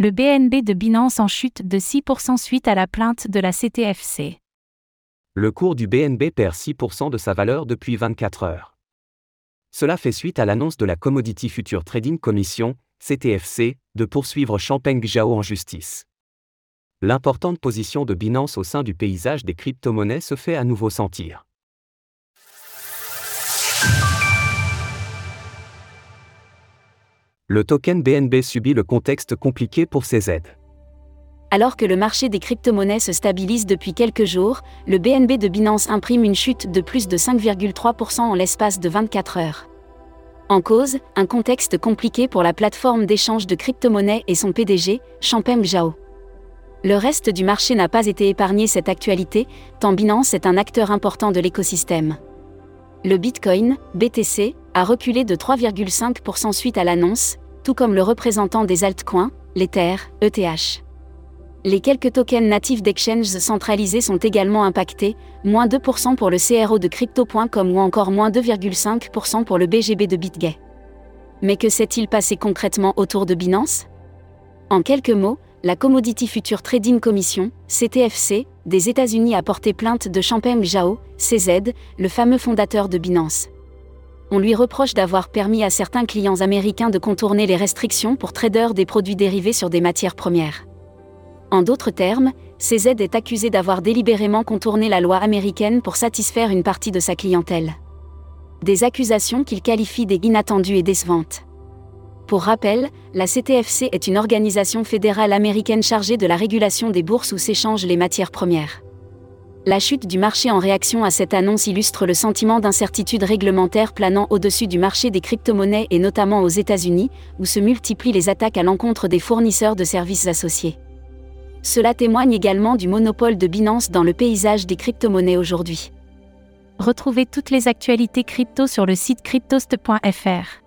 Le BNB de Binance en chute de 6% suite à la plainte de la CTFC. Le cours du BNB perd 6% de sa valeur depuis 24 heures. Cela fait suite à l'annonce de la Commodity Future Trading Commission, CTFC, de poursuivre Champeng Zhao en justice. L'importante position de Binance au sein du paysage des crypto-monnaies se fait à nouveau sentir. Le token BNB subit le contexte compliqué pour ses aides. Alors que le marché des crypto-monnaies se stabilise depuis quelques jours, le BNB de Binance imprime une chute de plus de 5,3% en l'espace de 24 heures. En cause, un contexte compliqué pour la plateforme d'échange de crypto-monnaies et son PDG, Champeng Zhao. Le reste du marché n'a pas été épargné cette actualité, tant Binance est un acteur important de l'écosystème. Le Bitcoin, BTC, a reculé de 3,5% suite à l'annonce, tout comme le représentant des altcoins, l'Ether, ETH. Les quelques tokens natifs d'exchanges centralisés sont également impactés, moins 2% pour le CRO de crypto.com ou encore moins 2,5% pour le BGB de BitGay. Mais que s'est-il passé concrètement autour de Binance? En quelques mots, la Commodity Future Trading Commission, CTFC, des États-Unis a porté plainte de Champeng Zhao, CZ, le fameux fondateur de Binance. On lui reproche d'avoir permis à certains clients américains de contourner les restrictions pour traders des produits dérivés sur des matières premières. En d'autres termes, CZ est accusé d'avoir délibérément contourné la loi américaine pour satisfaire une partie de sa clientèle. Des accusations qu'il qualifie d'inattendues et décevantes. Pour rappel, la CTFC est une organisation fédérale américaine chargée de la régulation des bourses où s'échangent les matières premières. La chute du marché en réaction à cette annonce illustre le sentiment d'incertitude réglementaire planant au-dessus du marché des crypto-monnaies et notamment aux États-Unis, où se multiplient les attaques à l'encontre des fournisseurs de services associés. Cela témoigne également du monopole de Binance dans le paysage des crypto-monnaies aujourd'hui. Retrouvez toutes les actualités crypto sur le site cryptost.fr.